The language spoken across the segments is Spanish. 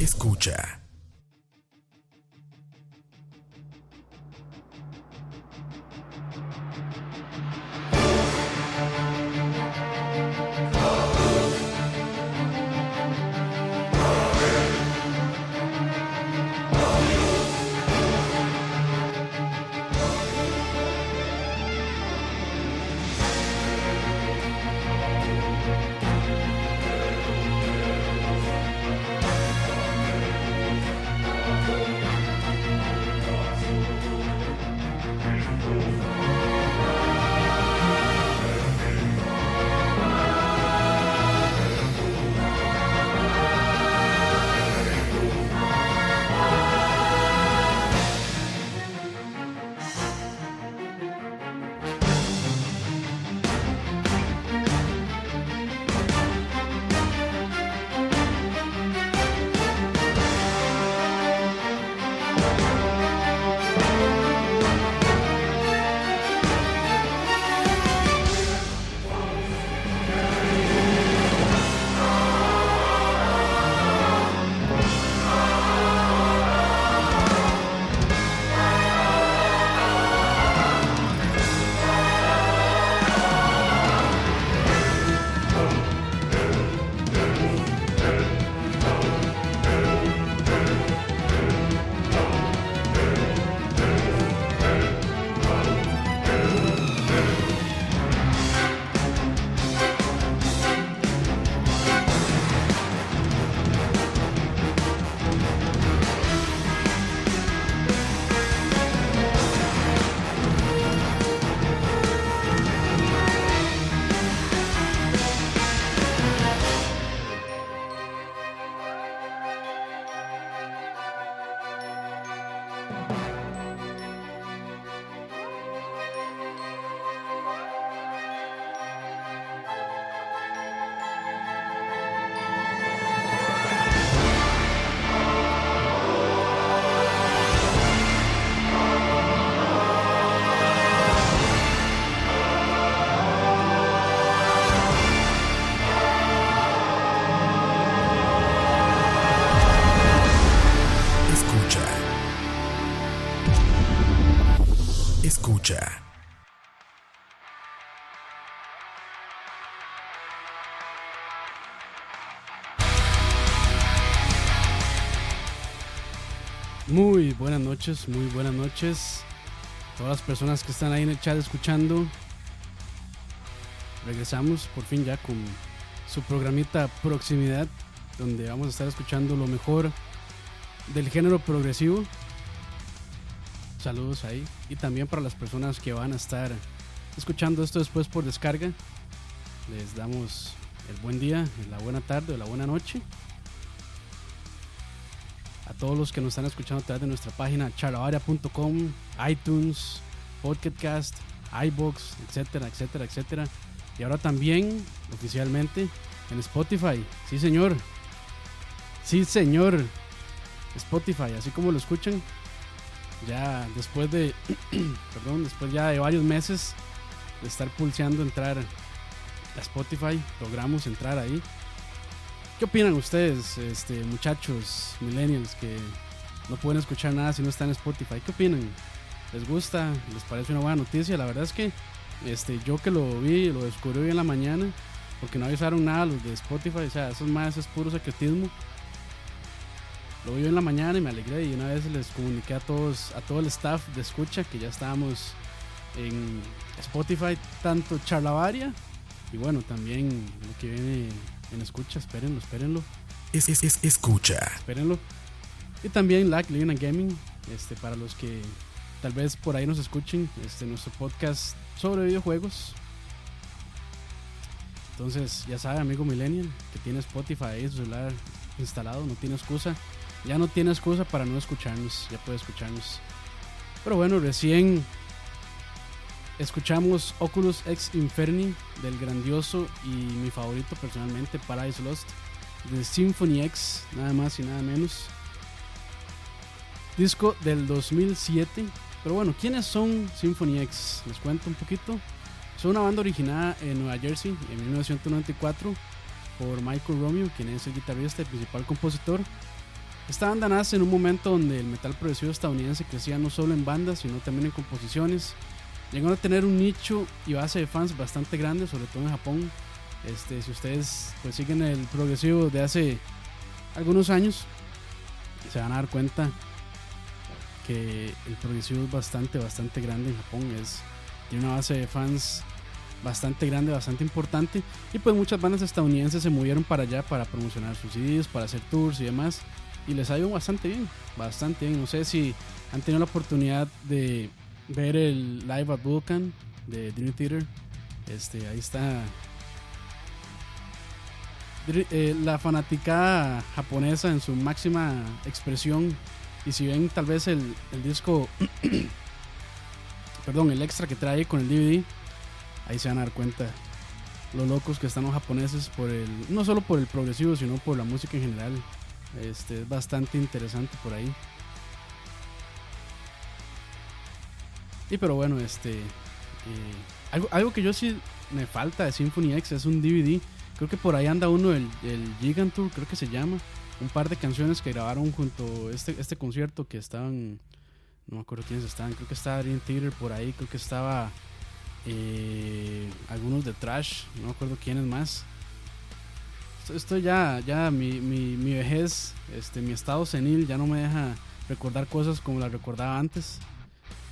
Escucha. Escucha. Muy buenas noches, muy buenas noches. Todas las personas que están ahí en el chat escuchando. Regresamos por fin ya con su programita Proximidad, donde vamos a estar escuchando lo mejor del género progresivo. Saludos ahí. Y también para las personas que van a estar escuchando esto después por descarga. Les damos el buen día, la buena tarde o la buena noche. A todos los que nos están escuchando a través de nuestra página charlavaria.com, iTunes, Podcast, iBox, etcétera, etcétera, etcétera. Y ahora también oficialmente en Spotify. Sí, señor. Sí, señor. Spotify, así como lo escuchan. Ya después de, perdón, después ya de varios meses de estar pulseando entrar a Spotify, logramos entrar ahí. ¿Qué opinan ustedes, este, muchachos, millennials, que no pueden escuchar nada si no están en Spotify? ¿Qué opinan? ¿Les gusta? ¿Les parece una buena noticia? La verdad es que este, yo que lo vi, lo descubrí hoy en la mañana, porque no avisaron nada los de Spotify, o sea, eso es más, es puro secretismo. Lo vi en la mañana y me alegré y una vez les comuniqué a todos, a todo el staff de escucha que ya estábamos en Spotify, tanto Charlavaria y bueno, también lo que viene en escucha, espérenlo, espérenlo, Es, es- es- escucha. espérenlo. Y también Lack Living and Gaming, este, para los que tal vez por ahí nos escuchen, este, nuestro podcast sobre videojuegos. Entonces, ya sabe, amigo Millennial, que tiene Spotify ahí su celular instalado, no tiene excusa. Ya no tiene excusa para no escucharnos, ya puede escucharnos. Pero bueno, recién escuchamos Oculus Ex Inferni del grandioso y mi favorito personalmente, Paradise Lost, de Symphony X, nada más y nada menos. Disco del 2007. Pero bueno, ¿quiénes son Symphony X? Les cuento un poquito. Son una banda originada en Nueva Jersey en 1994 por Michael Romeo, quien es el guitarrista y principal compositor. Esta banda nace en un momento donde el metal progresivo estadounidense crecía no solo en bandas, sino también en composiciones. Llegó a tener un nicho y base de fans bastante grande, sobre todo en Japón. Este, si ustedes pues, siguen el progresivo de hace algunos años, se van a dar cuenta que el progresivo es bastante, bastante grande en Japón. Es, tiene una base de fans bastante grande, bastante importante. Y pues muchas bandas estadounidenses se movieron para allá para promocionar sus CDs, para hacer tours y demás. Y les ha ido bastante bien, bastante bien. No sé si han tenido la oportunidad de ver el Live at Vulcan de Dream Theater. Este, ahí está eh, la fanática japonesa en su máxima expresión. Y si ven tal vez el, el disco, perdón, el extra que trae con el DVD, ahí se van a dar cuenta los locos que están los japoneses por el, no solo por el progresivo, sino por la música en general. Este es bastante interesante por ahí. Y pero bueno, este eh, algo, algo que yo sí me falta de Symphony X es un DVD Creo que por ahí anda uno, el, el Gigantour, creo que se llama. Un par de canciones que grabaron junto a este, este concierto que estaban. No me acuerdo quiénes estaban. Creo que estaba Dream Theater por ahí. Creo que estaba. Eh, algunos de Trash. No me acuerdo quiénes más. Esto, ya, ya mi, mi, mi, vejez, este, mi estado senil ya no me deja recordar cosas como las recordaba antes.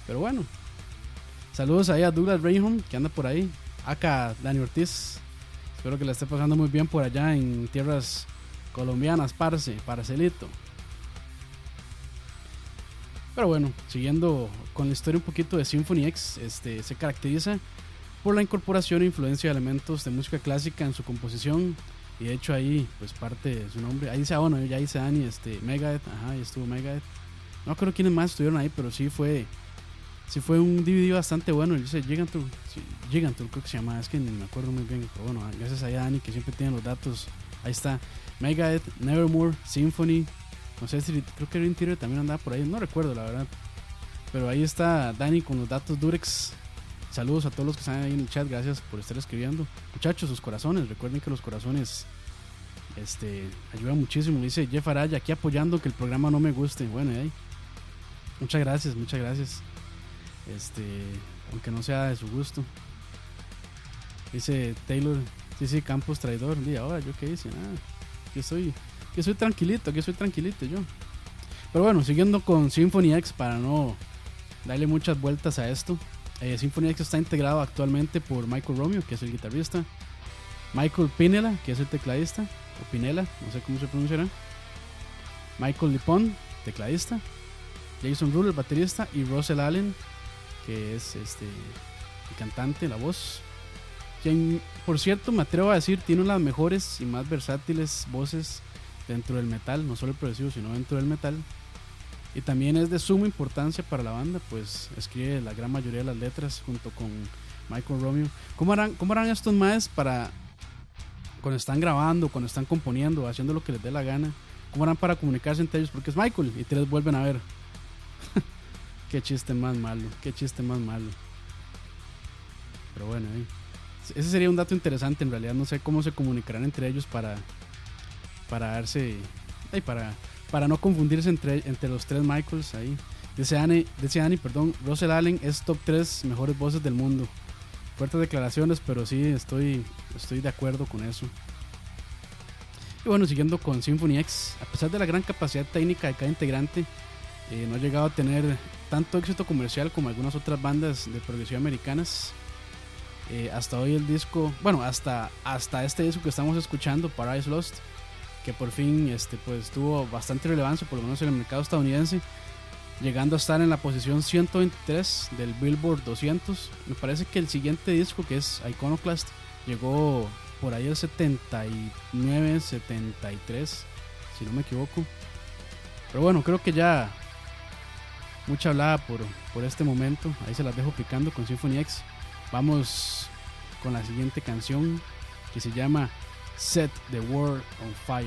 Pero bueno. Saludos ahí a Douglas Rayham, que anda por ahí. Acá Dani Ortiz, Espero que la esté pasando muy bien por allá en tierras colombianas, parce, parcelito. Pero bueno, siguiendo con la historia un poquito de Symphony X, este, se caracteriza por la incorporación e influencia de elementos de música clásica en su composición. Y de hecho ahí, pues parte de su nombre. Ahí dice, bueno, ya dice Dani, este, Megadeth, ajá, ahí estuvo Megadeth. No creo quiénes más estuvieron ahí, pero sí fue sí fue un DVD bastante bueno. Dice Gigantour, sí, creo que se llama, es que ni me acuerdo muy bien. Pero bueno, gracias a Dani que siempre tiene los datos. Ahí está. Megadeth, Nevermore, Symphony. No sé si creo que Ring también andaba por ahí. No recuerdo la verdad. Pero ahí está Dani con los datos Durex. Saludos a todos los que están ahí en el chat. Gracias por estar escribiendo. Muchachos, sus corazones. Recuerden que los corazones este, ayudan muchísimo. Dice Jeff Araya aquí apoyando que el programa no me guste. Bueno. Muchas gracias, muchas gracias. Este, aunque no sea de su gusto. Dice Taylor, sí, sí, Campos traidor. Y ahora, ¿yo qué hice? Nada. que soy, que soy tranquilito, que soy tranquilito yo. Pero bueno, siguiendo con Symphony X para no darle muchas vueltas a esto. Eh, Symphony X está integrado actualmente por Michael Romeo, que es el guitarrista. Michael Pinela, que es el tecladista. O Pinela, no sé cómo se pronunciará. Michael Lipon, tecladista. Jason Ruler, baterista. Y Russell Allen, que es este el cantante, la voz. Quien, por cierto, me atrevo a decir, tiene una de las mejores y más versátiles voces dentro del metal, no solo el progresivo, sino dentro del metal. Y también es de suma importancia para la banda, pues escribe la gran mayoría de las letras junto con Michael Romeo. ¿Cómo harán, cómo harán estos más para cuando están grabando, cuando están componiendo, haciendo lo que les dé la gana? ¿Cómo harán para comunicarse entre ellos? Porque es Michael y tres vuelven a ver. Qué chiste más malo, qué chiste más malo. Pero bueno, eh. ese sería un dato interesante en realidad. No sé cómo se comunicarán entre ellos para, para darse, para, para no confundirse entre, entre los tres Michaels ahí. Dice Annie, dice Annie, perdón, Russell Allen es top 3 mejores voces del mundo. Fuertes declaraciones, pero sí estoy, estoy de acuerdo con eso. Y bueno, siguiendo con Symphony X, a pesar de la gran capacidad técnica de cada integrante, eh, no ha llegado a tener tanto éxito comercial como algunas otras bandas de progresión americanas. Eh, hasta hoy el disco, bueno, hasta, hasta este disco que estamos escuchando, Paradise Lost, que por fin este, pues, tuvo bastante relevancia, por lo menos en el mercado estadounidense, llegando a estar en la posición 123 del Billboard 200. Me parece que el siguiente disco, que es Iconoclast, llegó por ahí el 79, 73, si no me equivoco. Pero bueno, creo que ya mucha hablada por, por este momento. Ahí se las dejo picando con Symphony X. Vamos con la siguiente canción que se llama Set the World on Fire.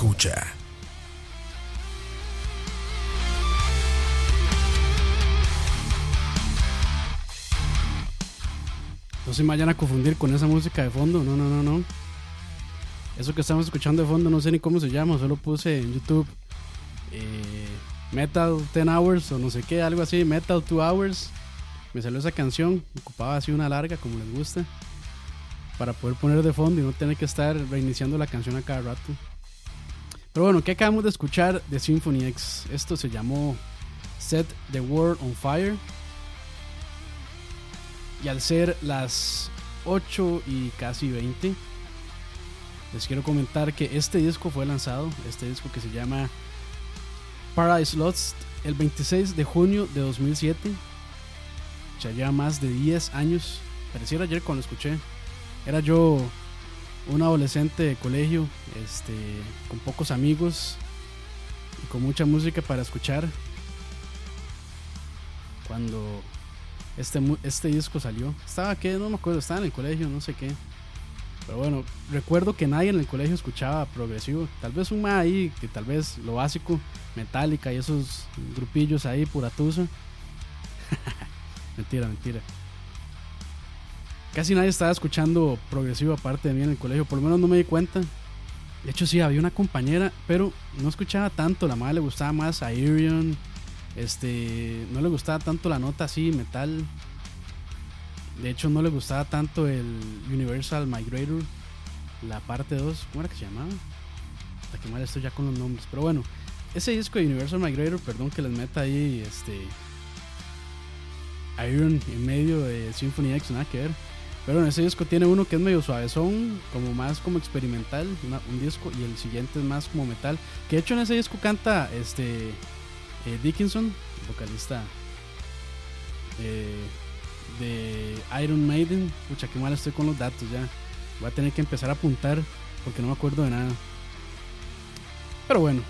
Escucha. No se me vayan a confundir con esa música de fondo. No, no, no, no. Eso que estamos escuchando de fondo, no sé ni cómo se llama. Solo puse en YouTube eh, Metal 10 Hours o no sé qué, algo así. Metal 2 Hours. Me salió esa canción. Ocupaba así una larga, como les gusta. Para poder poner de fondo y no tener que estar reiniciando la canción a cada rato. Pero bueno, ¿qué acabamos de escuchar de Symphony X? Esto se llamó Set the World on Fire. Y al ser las 8 y casi 20, les quiero comentar que este disco fue lanzado, este disco que se llama Paradise Lost, el 26 de junio de 2007. Ya lleva más de 10 años. Pareciera ayer cuando escuché. Era yo un adolescente de colegio, este, con pocos amigos y con mucha música para escuchar. Cuando este, este disco salió, estaba que no me acuerdo, estaba en el colegio, no sé qué. Pero bueno, recuerdo que nadie en el colegio escuchaba progresivo. Tal vez un más ahí, que tal vez lo básico, Metallica y esos grupillos ahí, pura tusa. Mentira, mentira. Casi nadie estaba escuchando progresivo aparte de mí en el colegio, por lo menos no me di cuenta. De hecho, sí, había una compañera, pero no escuchaba tanto. La madre le gustaba más Aerion. Este, no le gustaba tanto la nota así, metal. De hecho, no le gustaba tanto el Universal Migrator, la parte 2. ¿Cómo era que se llamaba? Hasta que mal estoy ya con los nombres. Pero bueno, ese disco de Universal Migrator, perdón que les meta ahí este Iron en medio de Symphony X, nada que ver. Pero en ese disco tiene uno que es medio suavezón, como más como experimental, un disco, y el siguiente es más como metal. Que de hecho en ese disco canta este eh, Dickinson, vocalista eh, de Iron Maiden. Pucha, qué mal estoy con los datos ya. Voy a tener que empezar a apuntar porque no me acuerdo de nada. Pero bueno,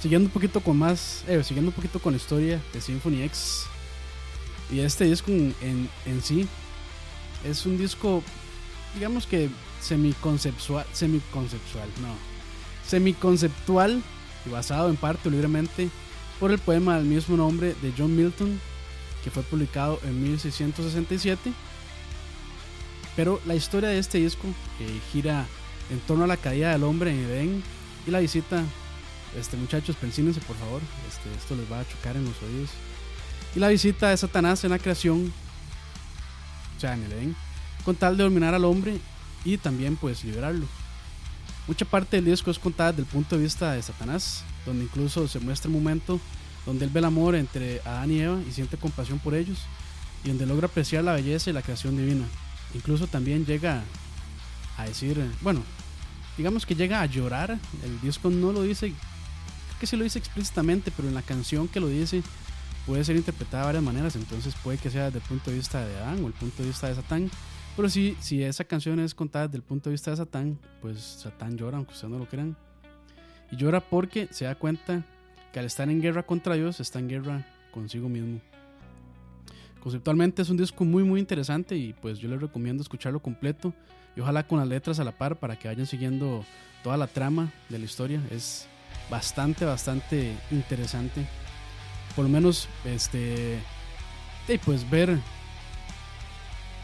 siguiendo un poquito con más, eh, siguiendo un poquito con la historia de Symphony X. Y este disco en, en sí es un disco, digamos que semiconceptual, semiconceptual, no, semiconceptual y basado en parte libremente por el poema del mismo nombre de John Milton, que fue publicado en 1667. Pero la historia de este disco gira en torno a la caída del hombre en Edén y la visita, este muchachos, persínense por favor, este, esto les va a chocar en los oídos. Y la visita de Satanás en la creación, o sea, en el Edén, con tal de dominar al hombre y también pues liberarlo. Mucha parte del disco es contada desde el punto de vista de Satanás, donde incluso se muestra un momento donde él ve el amor entre Adán y Eva y siente compasión por ellos, y donde logra apreciar la belleza y la creación divina. Incluso también llega a decir, eh, bueno, digamos que llega a llorar, el disco no lo dice, creo que sí lo dice explícitamente, pero en la canción que lo dice puede ser interpretada de varias maneras, entonces puede que sea desde el punto de vista de Adán o el punto de vista de Satán, pero sí, si esa canción es contada desde el punto de vista de Satán, pues Satán llora, aunque ustedes no lo crean. Y llora porque se da cuenta que al estar en guerra contra Dios, está en guerra consigo mismo. Conceptualmente es un disco muy muy interesante y pues yo les recomiendo escucharlo completo y ojalá con las letras a la par para que vayan siguiendo toda la trama de la historia. Es bastante bastante interesante. Por lo menos este y pues ver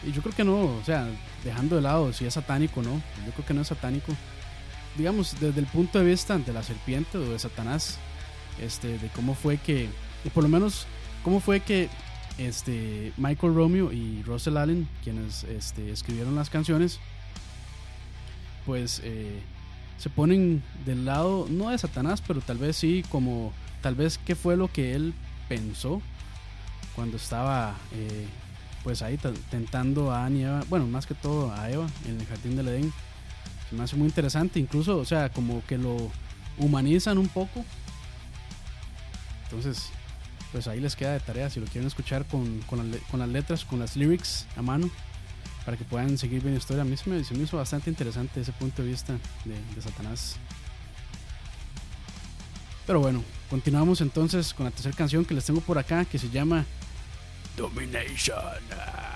y yo creo que no, o sea, dejando de lado si es satánico o no, yo creo que no es satánico. Digamos, desde el punto de vista de la serpiente o de Satanás, este, de cómo fue que, o por lo menos, cómo fue que este, Michael Romeo y Russell Allen, quienes este, escribieron las canciones, pues eh, se ponen del lado, no de Satanás, pero tal vez sí, como tal vez qué fue lo que él pensó cuando estaba eh, pues ahí tentando a Adán Eva, bueno, más que todo a Eva en el jardín del Edén. Se me hace muy interesante, incluso, o sea, como que lo humanizan un poco. Entonces, pues ahí les queda de tarea si lo quieren escuchar con, con, las, letras, con las lyrics a mano, para que puedan seguir bien la historia. A mí se me, se me hizo bastante interesante ese punto de vista de Satanás. Pero bueno, continuamos entonces con la tercera canción que les tengo por acá, que se llama Domination.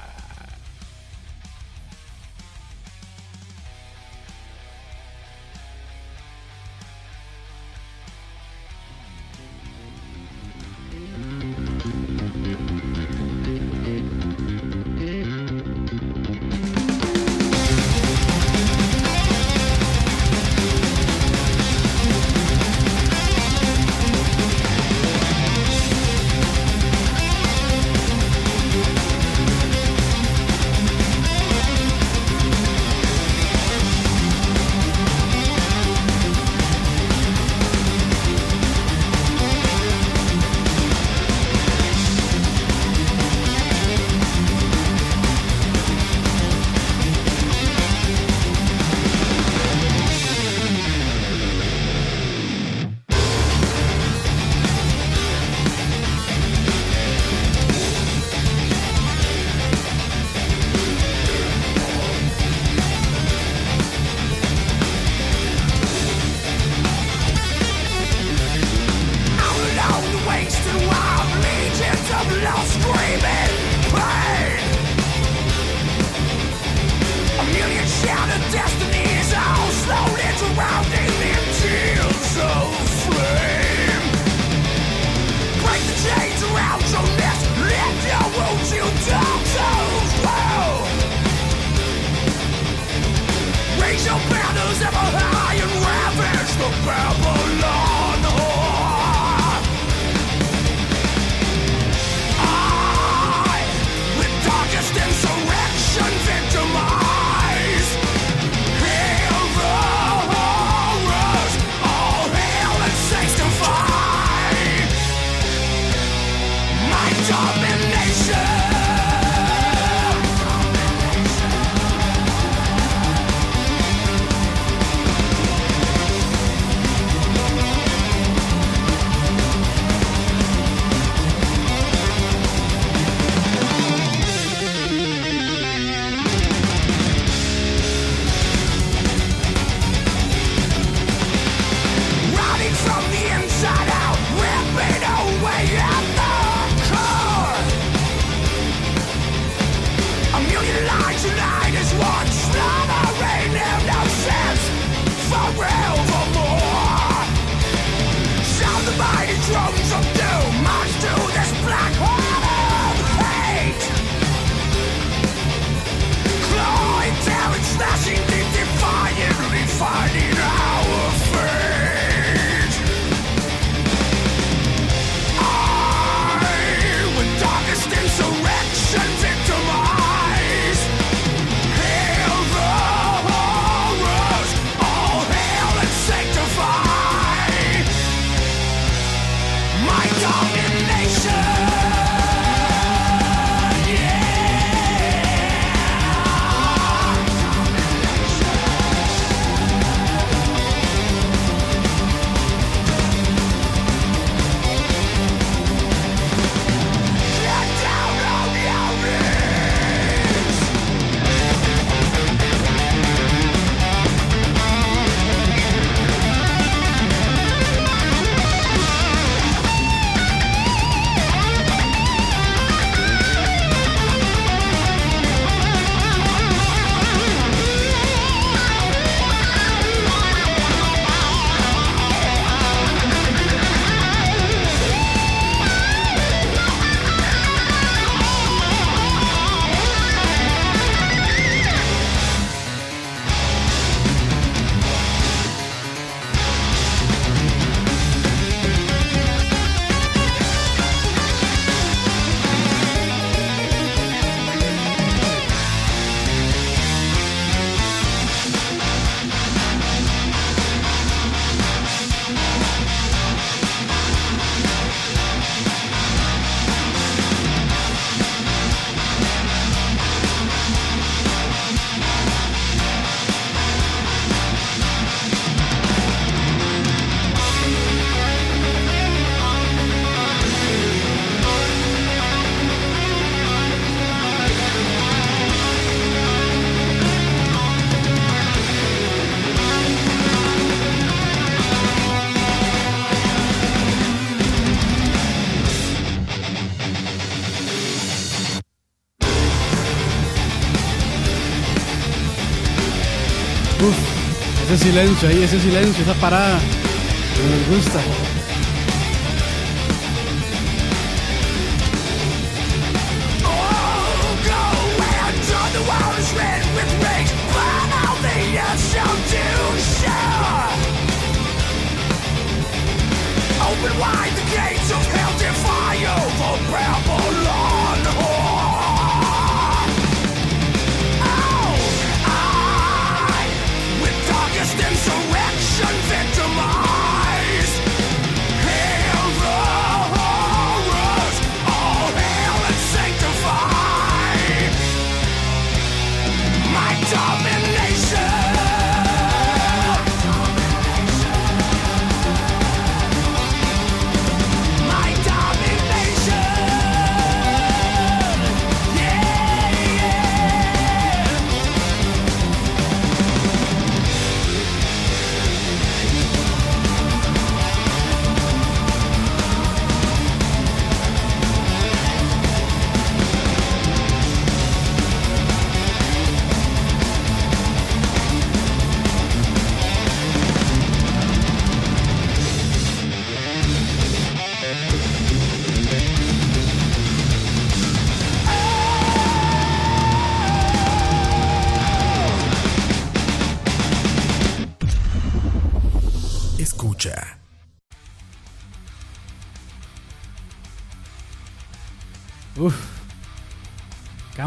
Silencio ahí, ese silencio, esa parada. nos gusta.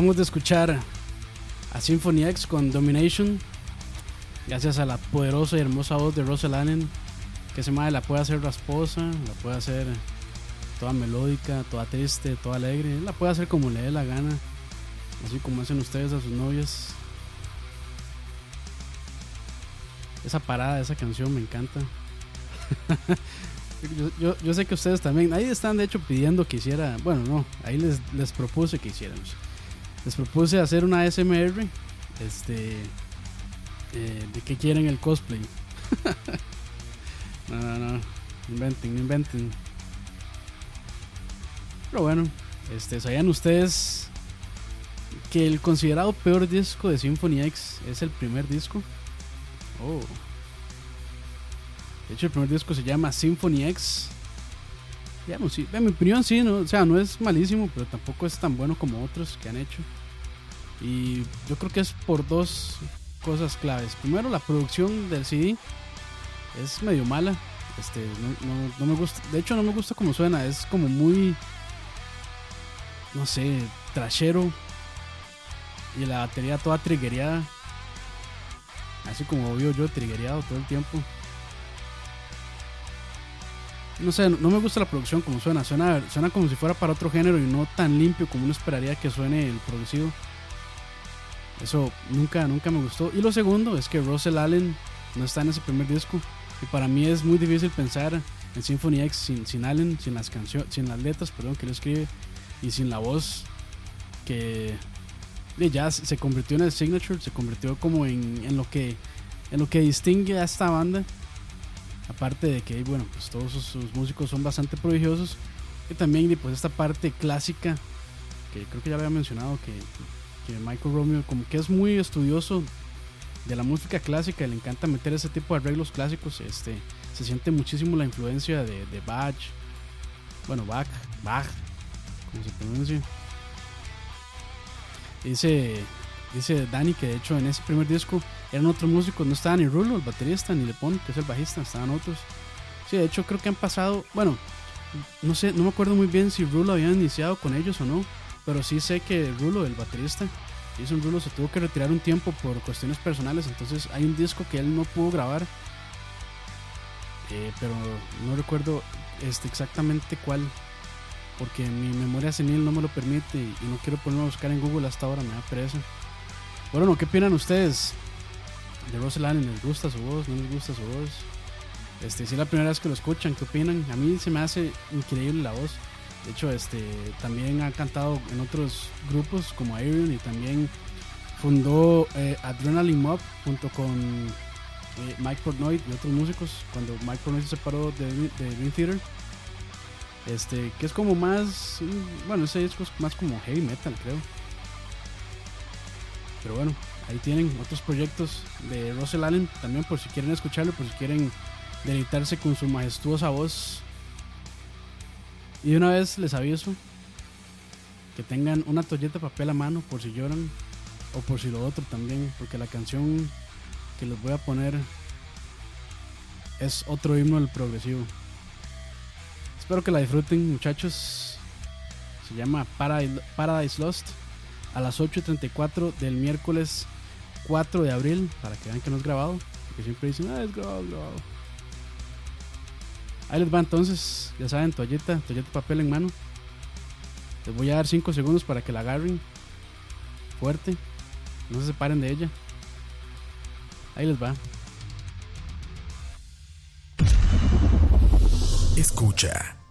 Acabamos de escuchar a Symphony X con Domination. Gracias a la poderosa y hermosa voz de Russell Allen. Que ese madre la puede hacer rasposa, la puede hacer toda melódica, toda triste, toda alegre. La puede hacer como le dé la gana. Así como hacen ustedes a sus novias. Esa parada, esa canción me encanta. yo, yo- yo sé que ustedes también. Ahí están de hecho pidiendo que hiciera. Bueno, no. Ahí les, les propuse que hiciéramos. Les propuse hacer una SMR. Este. eh, de que quieren el cosplay. no, no, no. Inventen, inventen. Pero bueno, este, ¿sabían ustedes que el considerado peor disco de Symphony X es el primer disco. Oh. De hecho, el primer disco se llama Symphony X. Digamos, sí, en mi opinión sí, no, o sea, no es malísimo, pero tampoco es tan bueno como otros que han hecho. Y yo creo que es por dos cosas claves. Primero, la producción del CD es medio mala. Este, no, no- me gusta. De hecho, no me gusta como suena. Es como muy. No sé, trashero. Y la batería toda triggereada. Así como veo yo, triggereado todo el tiempo. No sé, no me gusta la producción como suena. Suena, suena como si fuera para otro género y no tan limpio como uno esperaría que suene el producido. Eso nunca, nunca me gustó. Y lo segundo es que Russell Allen no está en ese primer disco. Y para mí es muy difícil pensar en Symphony X sin, sin Allen, sin las canciones, sin las letras, perdón, que él escribe y sin la voz que de ya se convirtió en el signature, se convirtió como en, en lo que en lo que distingue a esta banda. Aparte de que bueno, pues todos sus, músicos son bastante prodigiosos y también pues esta parte clásica que creo que ya había mencionado que, que Michael Romeo como que es muy estudioso de la música clásica, le encanta meter ese tipo de arreglos clásicos, este se siente muchísimo la influencia de, de Bach, bueno Bach, Bach, como se pronuncia. Dice, dice Dani que de hecho en ese primer disco eran otros músicos, no estaba ni Rulo, el baterista, ni Lepón, que es el bajista, estaban otros. Sí, de hecho creo que han pasado, bueno, no sé, no me acuerdo muy bien si Rulo había iniciado con ellos o no, pero sí sé que Rulo, el baterista, Jason Rulo se tuvo que retirar un tiempo por cuestiones personales, entonces hay un disco que él no pudo grabar, eh, pero no recuerdo este, exactamente cuál, porque mi memoria senil no me lo permite y, no quiero ponerme a buscar en Google hasta ahora, me da pereza. Bueno, ¿qué opinan ustedes de Russell? ¿Les gusta su voz? ¿No les gusta su voz? Este, si es la primera vez que lo escuchan, ¿qué opinan? A mí se me hace increíble la voz. De hecho, este, también ha cantado en otros grupos como Iron y también fundó eh, Adrenaline Mob junto con eh, Mike Portnoy y otros músicos cuando Mike Portnoy se separó de, de Dream Theater. Este, que es como más, mm, bueno, ese disco es más como heavy metal, creo. Pero bueno, ahí tienen otros proyectos de Russell Allen también por si quieren escucharlo, por si quieren deleitarse con su majestuosa voz. Y una vez les aviso que tengan una toalleta de papel a mano por si lloran o por si lo otro también, porque la canción que les voy a poner es otro himno del progresivo. Espero que la disfruten, muchachos. Se llama Paradise Lost a las 8.34 del miércoles 4 de abril, para que vean que no es grabado, porque siempre dicen, ah, es grabado, grabado. Ahí les va entonces, ya saben, toalleta, toalleta papel en mano. Les voy a dar 5 segundos para que la agarren fuerte, no se separen de ella. Ahí les va. Escucha.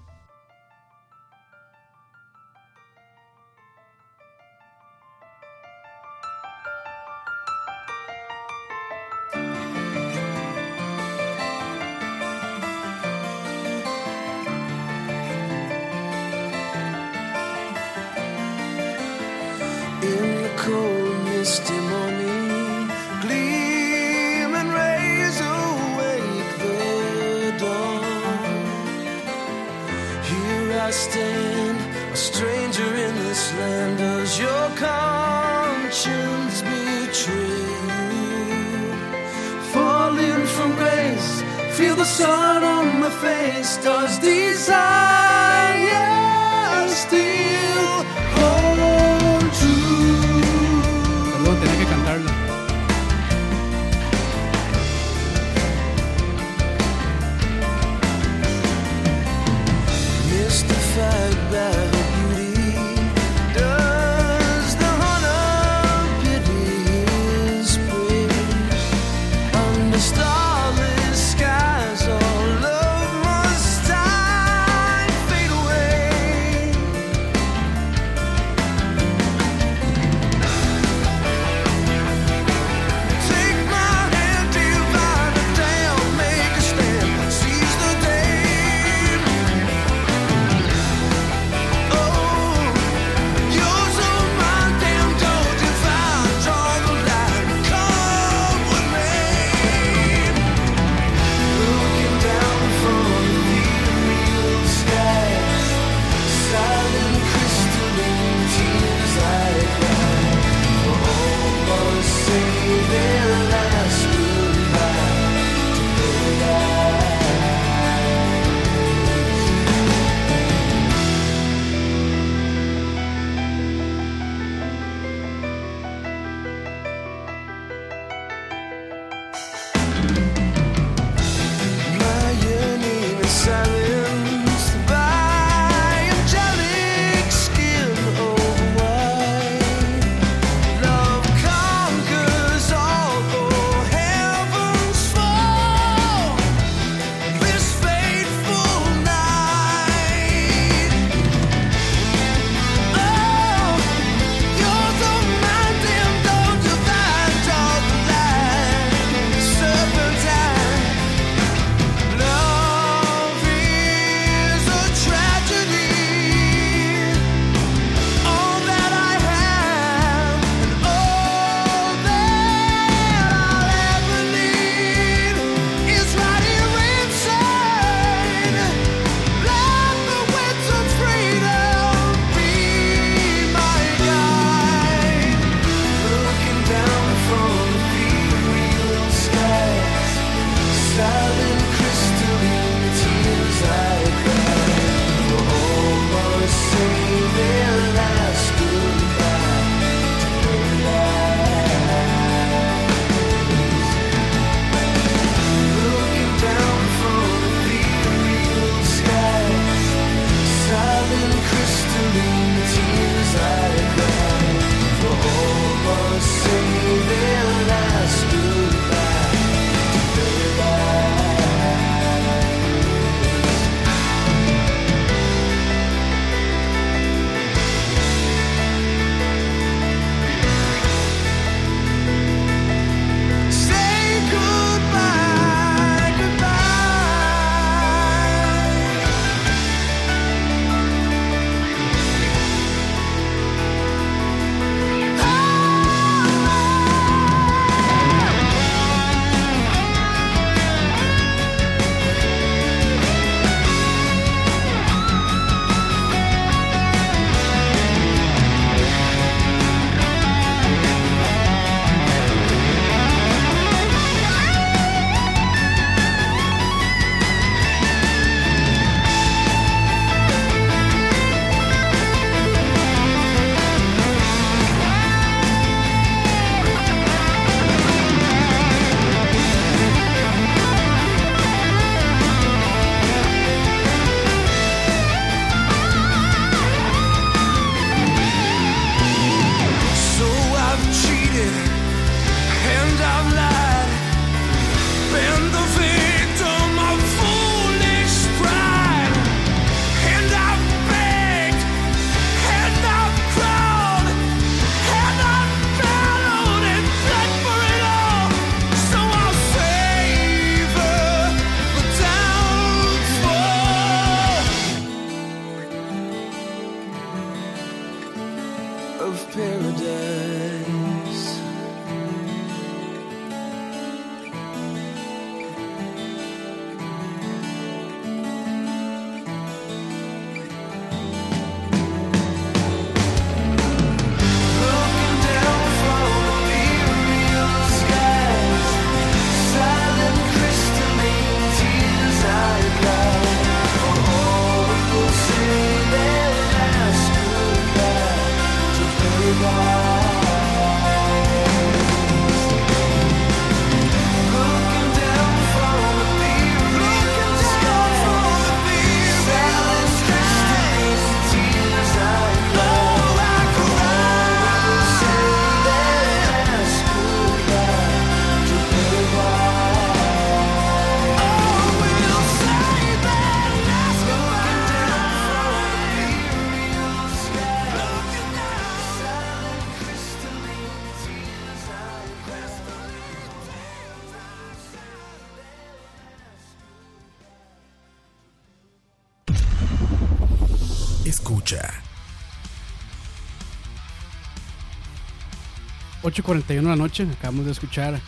8.41 de la noche, acabamos de escuchar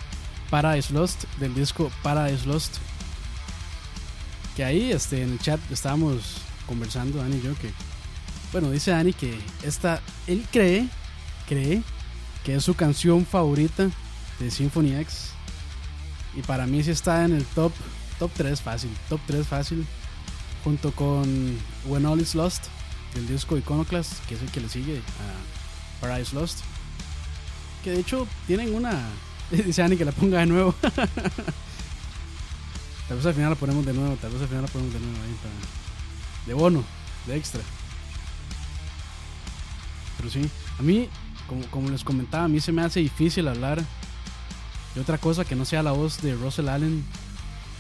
Paradise Lost del disco Paradise Lost. Que ahí este, en el chat estábamos conversando, Dani y yo, que. Bueno, dice Dani que esta. Él cree, cree que es su canción favorita de Symphony X. Y para mí sí está en el top, top 3 fácil, top 3 fácil. Junto con When All Is Lost, del disco Iconoclast, que es el que le sigue a Paradise Lost. Que de hecho tienen una. Dice Ani que la ponga de nuevo. tal vez al final la ponemos de nuevo. Tal vez al final la ponemos de nuevo ahí para. De bono, de extra. Pero sí, a mí, como, como les comentaba, a mí se me hace difícil hablar de otra cosa que no sea la voz de Russell Allen.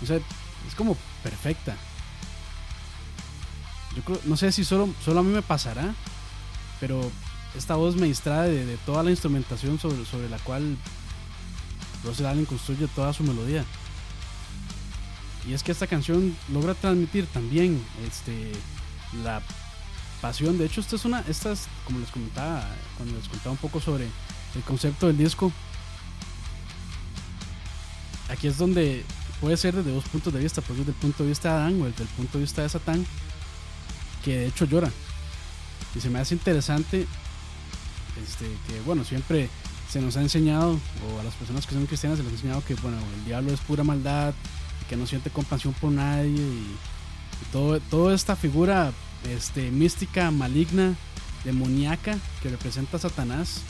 O sea, es como perfecta. Yo creo, no sé si solo, solo a mí me pasará, pero esta voz me distrae de, toda la instrumentación sobre, la cual Russell Allen construye toda su melodía. Y es que esta canción logra transmitir también este, la pasión. De hecho, esta es una, esta es, como les comentaba, cuando les contaba un poco sobre el concepto del disco. Aquí es donde puede ser desde dos puntos de vista, pues desde el punto de vista de Adán o desde el punto de vista de Satán, que de hecho llora. Y se me hace interesante este, que bueno, siempre se nos ha enseñado, o a las personas que son cristianas se les ha enseñado que bueno, el diablo es pura maldad, que no siente compasión por nadie, y, y todo, toda esta figura este, mística, maligna, demoníaca, que representa a Satanás,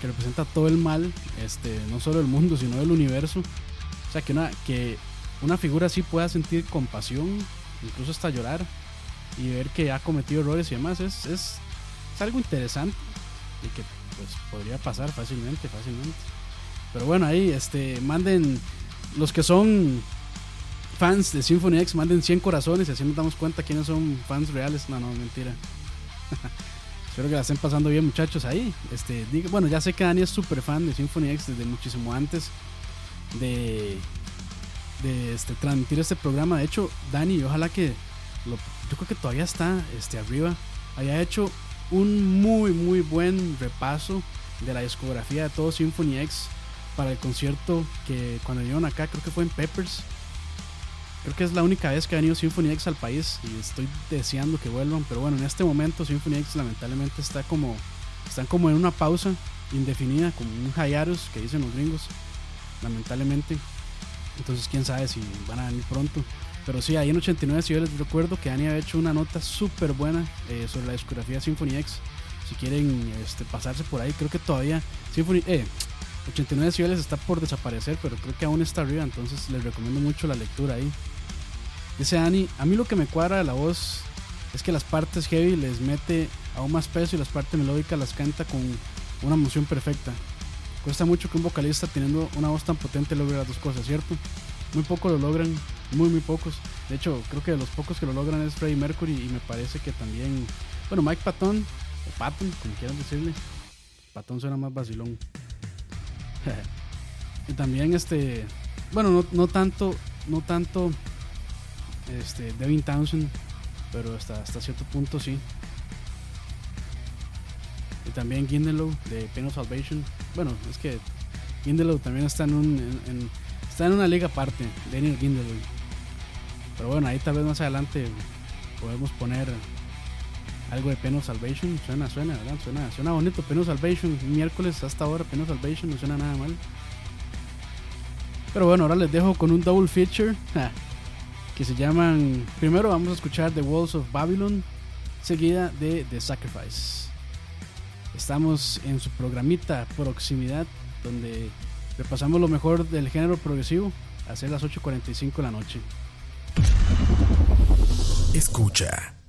que representa todo el mal, este, no solo del mundo, sino del universo. O sea, que una, que una figura así pueda sentir compasión, incluso hasta llorar, y ver que ha cometido errores y demás, es, es, es algo interesante y que pues podría pasar fácilmente, fácilmente. Pero bueno, ahí este manden los que son fans de Symphony X, manden 100 corazones y así nos damos cuenta quiénes son fans reales. No, no, mentira. Espero que la estén pasando bien, muchachos. Ahí, este, diga- bueno, ya sé que Dani es súper fan de Symphony X desde muchísimo antes de, de este, transmitir este programa. De hecho, Dani, ojalá que yo creo que todavía está este, arriba. Haya hecho un muy, muy buen repaso de la discografía de todo Symphony X para el concierto que cuando vinieron acá, creo que fue en Peppers. Creo que es la única vez que ha venido Symphony X al país y estoy deseando que vuelvan. Pero bueno, en este momento Symphony X lamentablemente está como, están como en una pausa indefinida, como un hiatus que dicen los gringos, lamentablemente. Entonces quién sabe si van a venir pronto. Pero sí, ahí en 89 sí yo les recuerdo que Dani había hecho una nota súper buena eh, sobre la discografía Symphony X. Si quieren este, pasarse por ahí, creo que todavía Symphony, eh, 89 cibeles está por desaparecer, pero creo que aún está arriba, entonces les recomiendo mucho la lectura ahí. Dice Dani, a mí lo que me cuadra de la voz es que las partes heavy les mete aún más peso y las partes melódicas las canta con una emoción perfecta. Cuesta mucho que un vocalista teniendo una voz tan potente logre las dos cosas, ¿cierto? Muy pocos lo logran, muy muy pocos. De hecho, creo que de los pocos que lo logran es Freddie Mercury y me parece que también, bueno, Mike Patton, o Patton, como quieran decirle. Patton suena más vacilón. y también este, bueno, no, no tanto, no tanto este Devin Townsend, pero hasta, hasta cierto punto sí. también Gindelow de Pain of Salvation. Bueno, es que Gindelow también está en, un, en- está en una liga aparte, Daniel Gindelow. Pero bueno, ahí tal vez más adelante podemos poner algo de Pain of Salvation. Suena, suena, ¿verdad? Suena, suena bonito Pain of Salvation. Miércoles hasta ahora Pain of Salvation no suena nada mal. Pero bueno, ahora les dejo con un double feature que se llaman. Primero vamos a escuchar The Walls of Babylon, seguida de The Sacrifice. Estamos en su programita Proximidad, donde repasamos lo mejor del género progresivo, a ser las 8:45 de la noche. Escucha.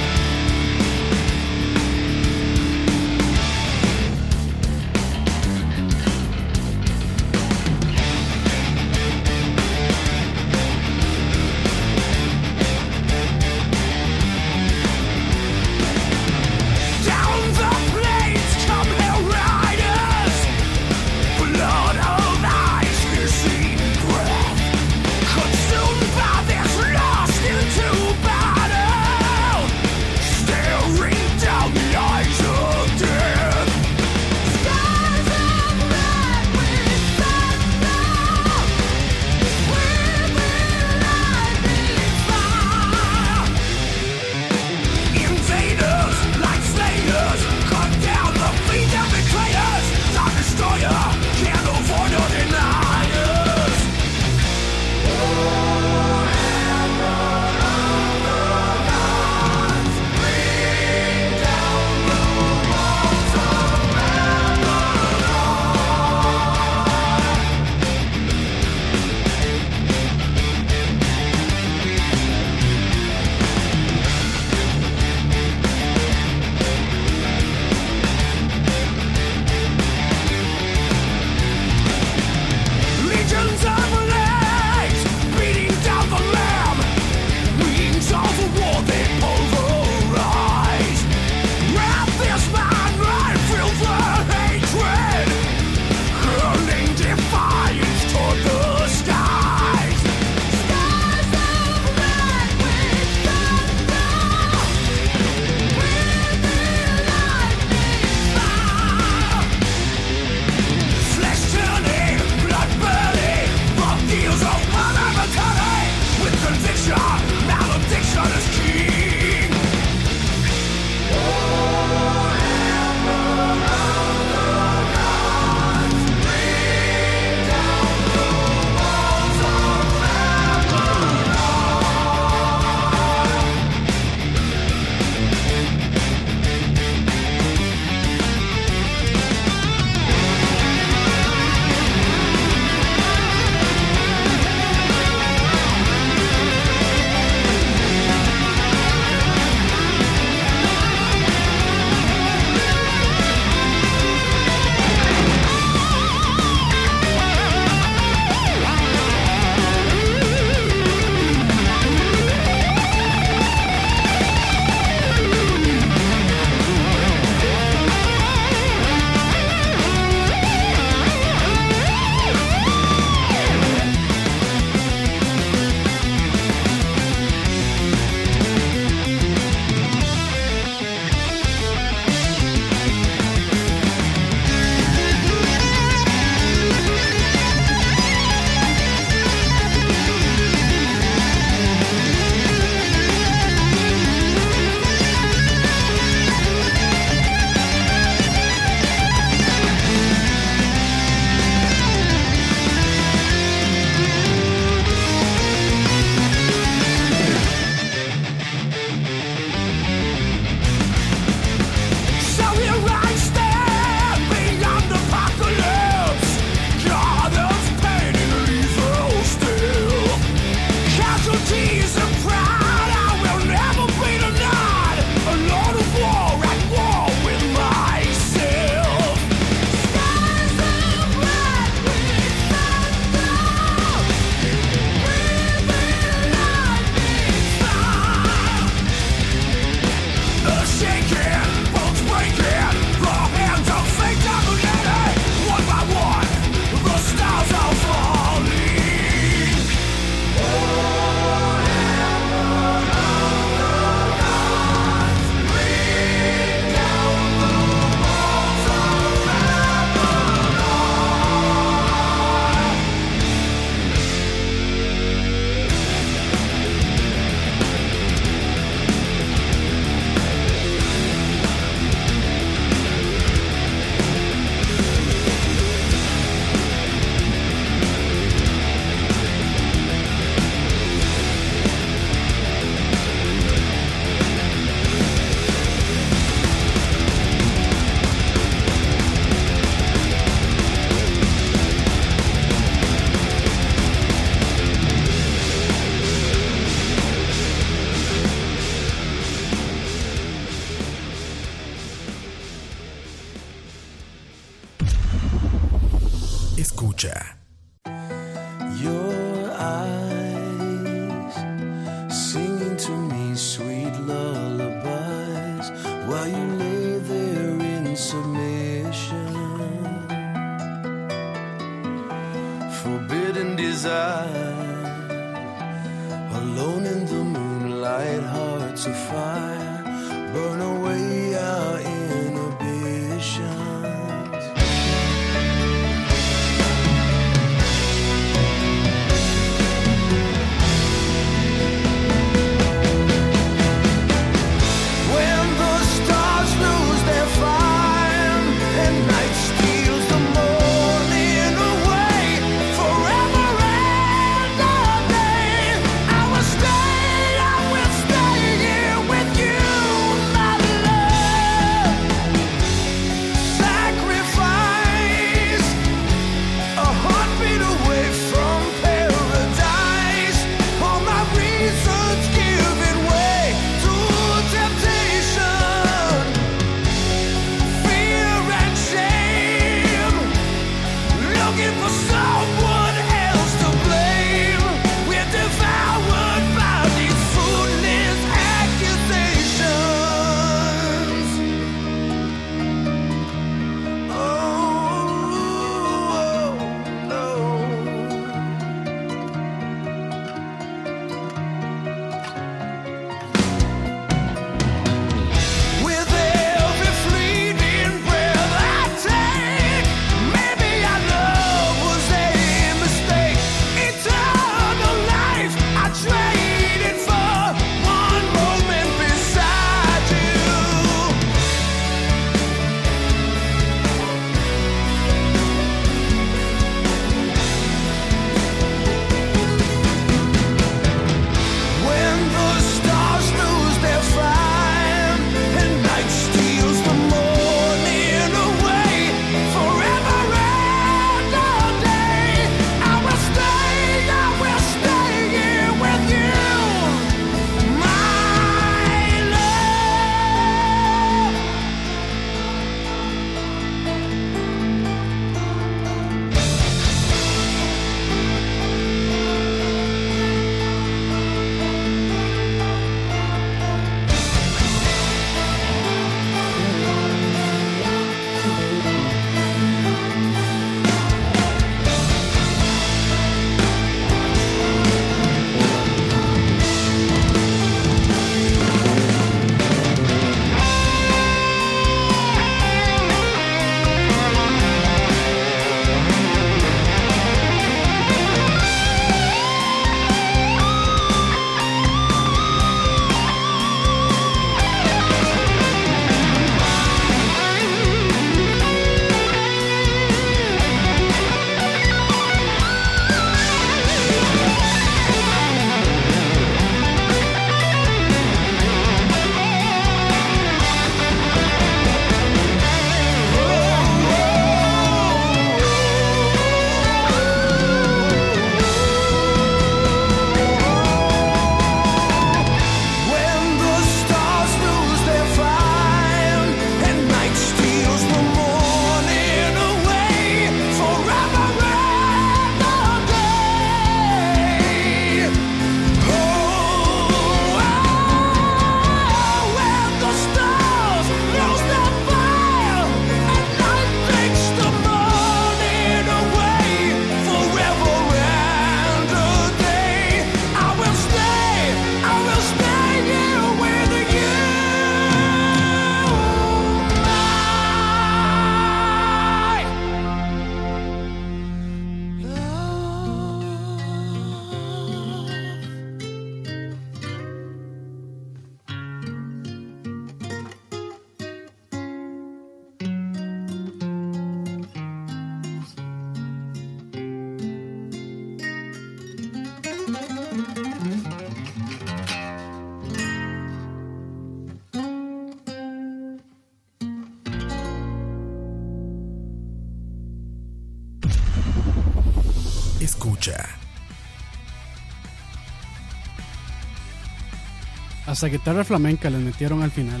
Hasta guitarra flamenca les metieron al final.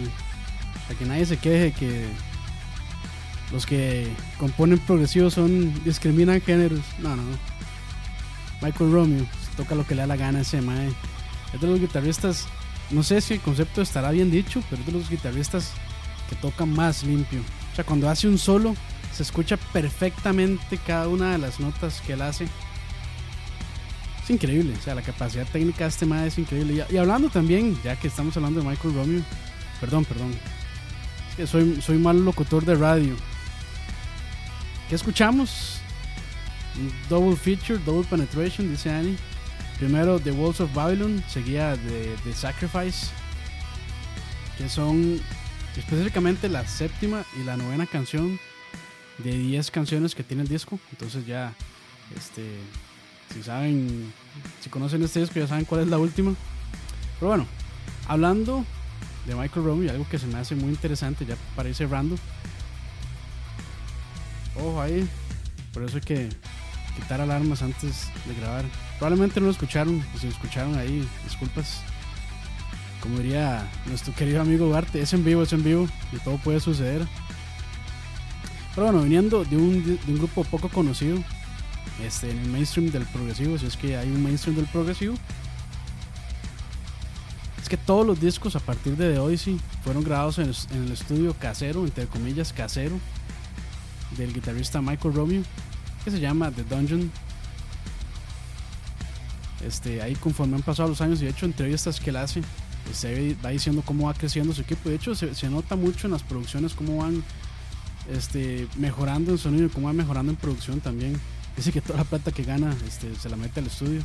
Para que nadie se queje que los que componen progresivo son discriminan géneros. No, no. Michael Romeo toca lo que le da la gana a ese mae. Es de los guitarristas, no sé si el concepto estará bien dicho, pero es de los guitarristas que tocan más limpio. O sea, cuando hace un solo, se escucha perfectamente cada una de las notas que él hace. Es increíble, o sea, la capacidad técnica de este mae es increíble. Y, hablando también, ya que estamos hablando de Michael Romeo, perdón, perdón, soy, soy mal locutor de radio. ¿Qué escuchamos? Double feature, double penetration, dice Annie. Primero The Walls of Babylon, seguía de, The Sacrifice, que son específicamente la séptima y la novena canción de 10 canciones que tiene el disco. Entonces ya, este, si saben, si conocen este disco ya saben cuál es la última. Pero bueno, hablando de Michael Romeo, algo que se me hace muy interesante ya para ir cerrando. Ojo ahí, por eso hay que quitar alarmas antes de grabar. Probablemente no lo escucharon, si lo escucharon ahí, disculpas. Como diría nuestro querido amigo Duarte, es en vivo, es en vivo y todo puede suceder. Pero bueno, viniendo de un, de un grupo poco conocido este, en el mainstream del progresivo, si es que hay un mainstream del progresivo, es que todos los discos a partir de Odyssey fueron grabados en, el estudio casero, entre comillas casero, del guitarrista Michael Romeo, que se llama The Dungeon. Este, ahí conforme han pasado los años y de hecho entrevistas que él hace, se va diciendo cómo va creciendo su equipo. De hecho, se, se nota mucho en las producciones cómo van este, mejorando en sonido y cómo van mejorando en producción también. Dice que toda la plata que gana este, se la mete al estudio.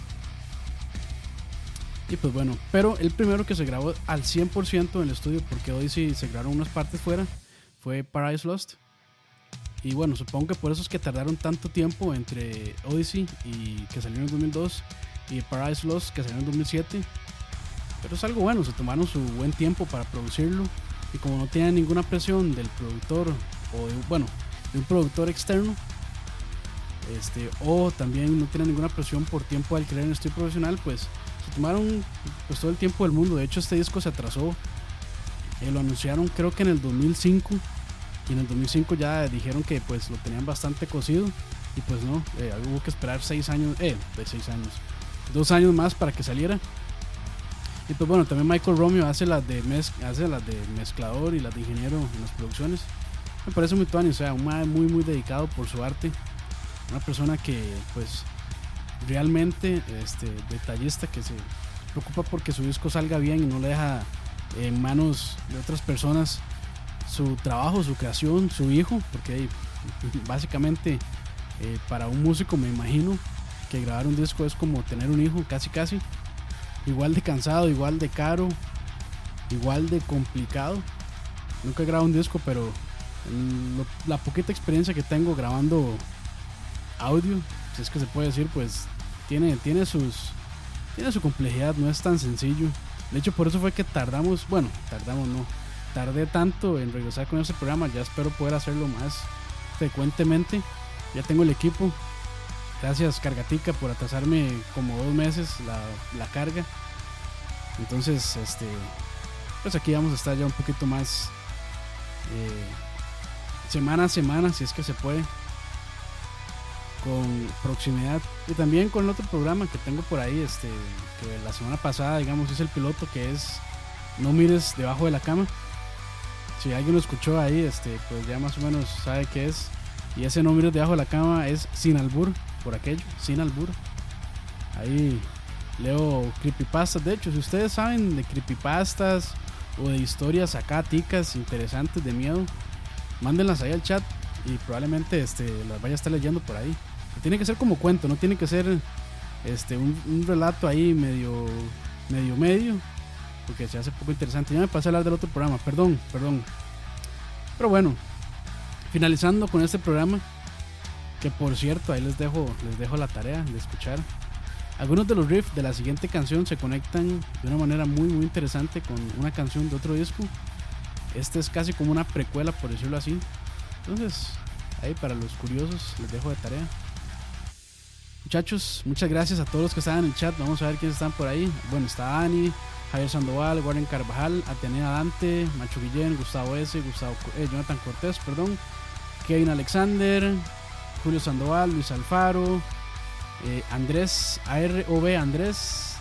Y pues bueno, pero el primero que se grabó al 100% en el estudio, porque Odyssey se grabaron unas partes fuera, fue Paradise Lost. Y bueno, supongo que por eso es que tardaron tanto tiempo entre Odyssey y que salió en el 2002 y Paradise Lost que salió en el 2007. Pero es algo bueno, se tomaron su buen tiempo para producirlo y como no tenían ninguna presión del productor o bueno, de un productor externo, este, o también no tienen ninguna presión por tiempo al crear en estudio profesional, pues se tomaron pues, todo el tiempo del mundo. De hecho, este disco se atrasó. Eh, lo anunciaron creo que en el 2005 y en el 2005 ya dijeron que pues lo tenían bastante cocido y pues no, eh, hubo que esperar seis años, eh, de seis años, dos años más para que saliera. Y pues bueno, también Michael Romeo hace las de, mez, hace las de mezclador y las de ingeniero en las producciones. Me parece muy tuani, o sea, un muy muy dedicado por su arte. Una persona que pues realmente este, detallista que se preocupa porque su disco salga bien y no le deja en manos de otras personas su trabajo, su creación, su hijo, porque básicamente eh, para un músico me imagino que grabar un disco es como tener un hijo, casi casi, igual de cansado, igual de caro, igual de complicado. Nunca he grabado un disco, pero lo, la poquita experiencia que tengo grabando audio, si es que se puede decir, pues tiene, tiene sus tiene su complejidad, no es tan sencillo. De hecho, por eso fue que tardamos, bueno, tardamos no, tardé tanto en regresar con ese programa, ya espero poder hacerlo más frecuentemente. Ya tengo el equipo. Gracias Cargatica por atrasarme como dos meses la, la carga. Entonces, este, pues aquí vamos a estar ya un poquito más eh, semana a semana, si es que se puede, con proximidad. Y también con el otro programa que tengo por ahí, este, que la semana pasada, digamos, es el piloto que es No mires debajo de la cama si alguien lo escuchó ahí, este, pues ya más o menos sabe qué es. Y ese nombre debajo de la cama es Sin Albur, por aquello, Sin Albur. Ahí leo creepypastas. De hecho, si ustedes saben de creepypastas o de historias acá ticas interesantes de miedo, mándenlas ahí al chat y probablemente este, las vaya a estar leyendo por ahí. Tiene que ser como cuento, no tiene que ser este, un, relato ahí medio, medio, medio porque se hace poco interesante. Ya me pasé a hablar del otro programa, perdón, perdón. Pero bueno, finalizando con este programa, que por cierto, ahí les dejo, les dejo la tarea de escuchar. Algunos de los riffs de la siguiente canción se conectan de una manera muy muy interesante con una canción de otro disco. Este es casi como una precuela, por decirlo así. Entonces, ahí para los curiosos les dejo de tarea. Muchachos, muchas gracias a todos los que están en el chat. Vamos a ver quiénes están por ahí. Bueno, está Ani, Javier Sandoval, Warren Carvajal, Atenea Dante, Macho Guillén, Gustavo S, Gustavo, eh, Jonathan Cortés, perdón, Kevin Alexander, Julio Sandoval, Luis Alfaro, eh, Andrés, AROB Andrés,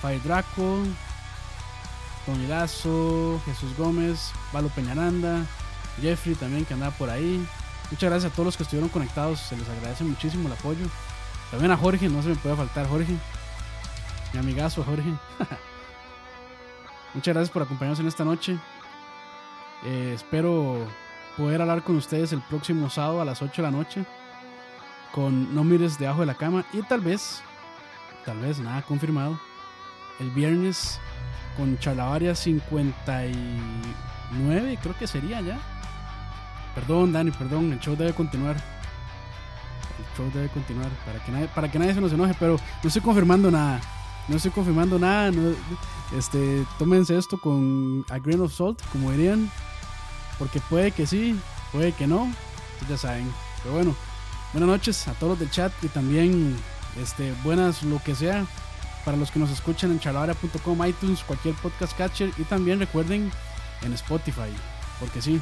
Fire Draco, Tony Lazo, Jesús Gómez, Valo Peñaranda, Jeffrey también que andaba por ahí. Muchas gracias a todos los que estuvieron conectados, se les agradece muchísimo el apoyo. También a Jorge, no se me puede faltar Jorge, mi amigazo Jorge. Muchas gracias por acompañarnos en esta noche. Eh, espero poder hablar con ustedes el próximo sábado a las 8 de la noche con No mires debajo de la cama y tal vez, tal vez nada confirmado, el viernes con Charlavaria 59, creo que sería ya. Perdón, Dani, perdón, el show debe continuar. Show debe continuar para que nadie, para que nadie se nos enoje, pero no estoy confirmando nada. No estoy confirmando nada. no- este, tómense esto con a grain of salt, como dirían. Porque puede que sí, puede que no. ya saben. Pero bueno, buenas noches a todos los del chat y también este, buenas lo que sea para los que nos escuchan en charlavaria.com, iTunes, cualquier podcast catcher y también recuerden en Spotify. Porque sí,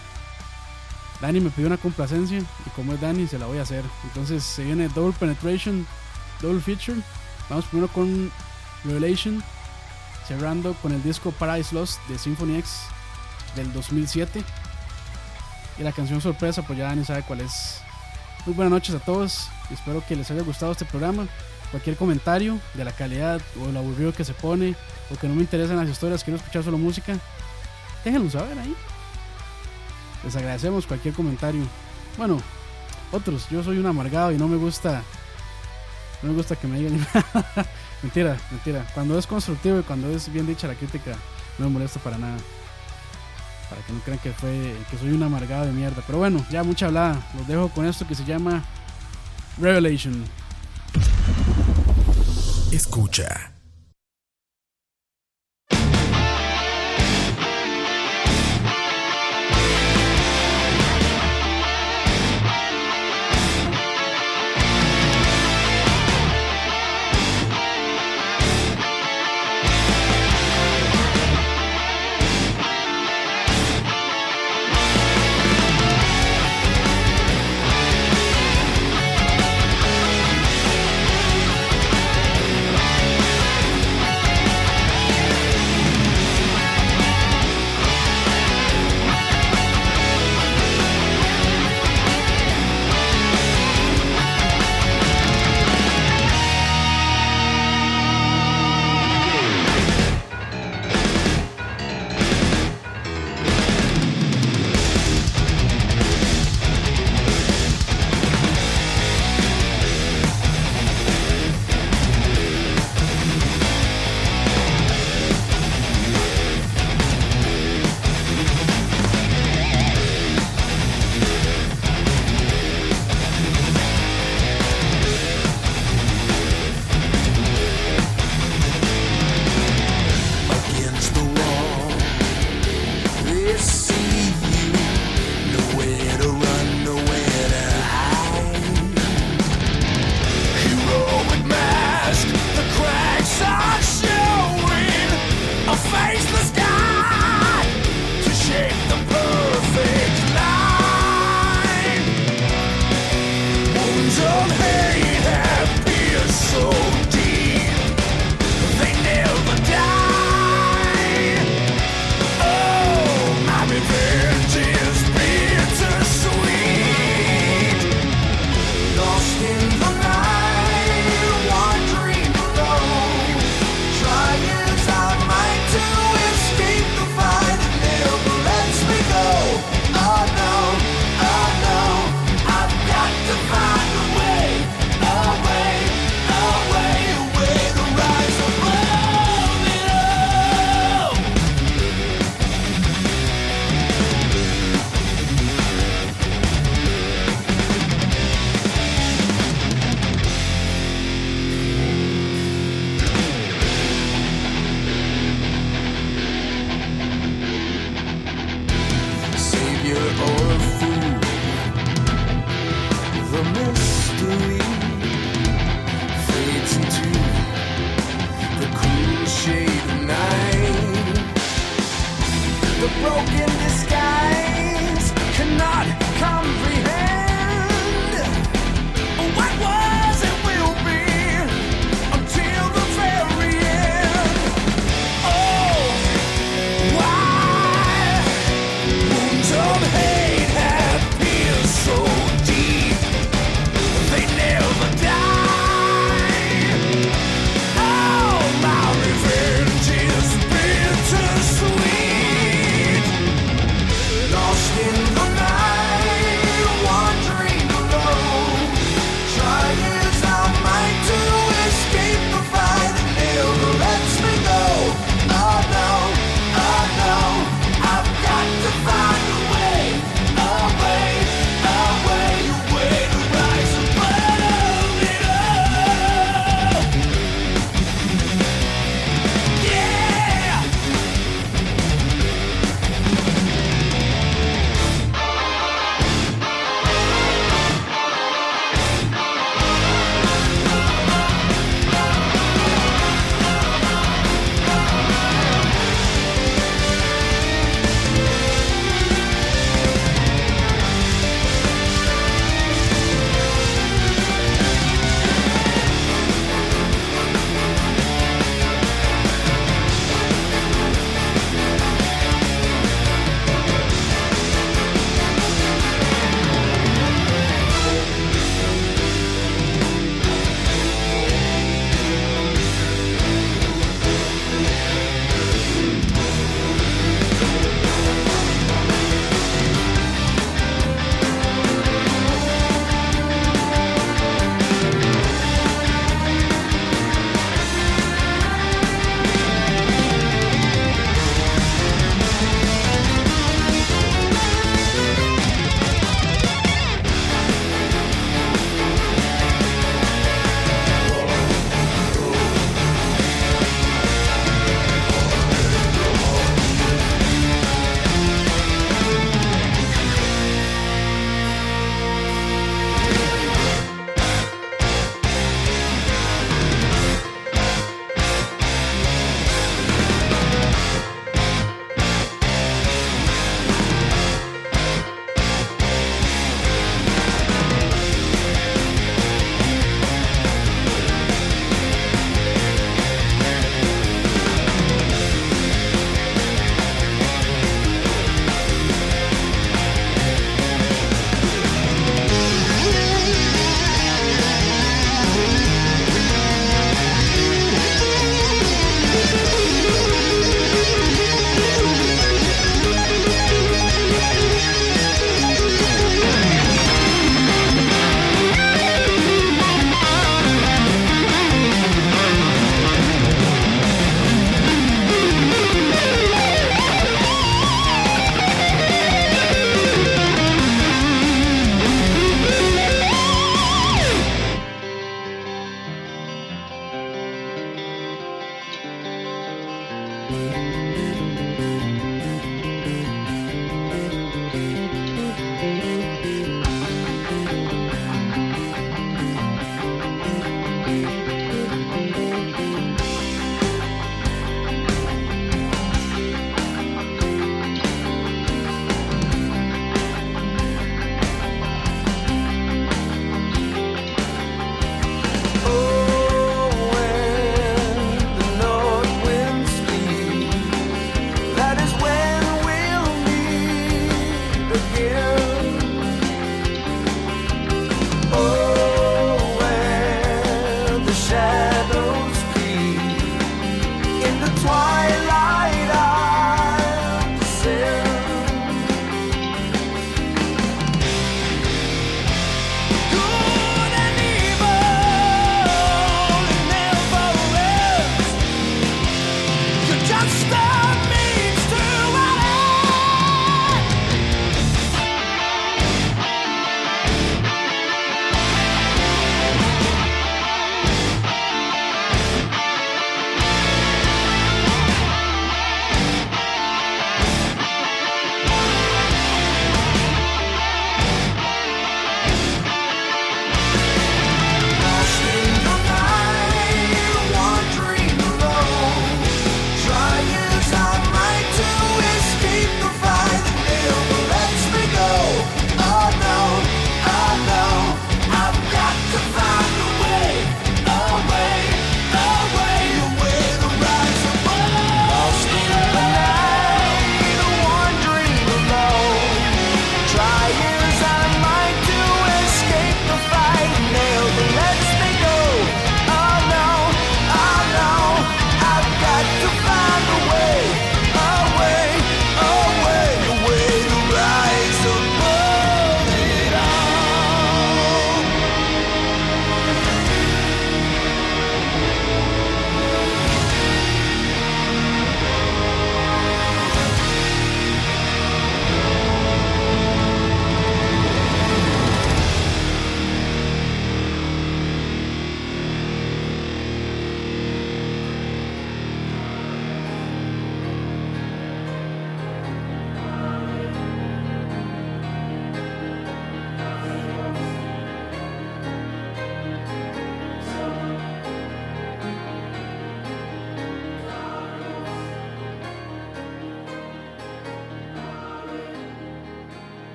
Dani me pidió una complacencia y como es Dani se la voy a hacer. Entonces se viene Double Penetration, Double Feature. Vamos primero con Revelation, cerrando con el disco Paradise Lost de Symphony X del 2007. Y la canción sorpresa, pues ya Dani sabe cuál es. Muy buenas noches a todos. Espero que les haya gustado este programa. Cualquier comentario de la calidad o el aburrido que se pone o que no me interesan las historias, quiero escuchar solo música, déjenlo saber ahí. Les agradecemos cualquier comentario. Bueno, otros, yo soy un amargado y no me gusta. No me gusta que me digan. mentira, mentira. Cuando es constructivo y cuando es bien dicha la crítica, no me molesta para nada. Para que no crean que fue que soy un amargado de mierda. Pero bueno, ya mucha hablada. Los dejo con esto que se llama Revelation. Escucha.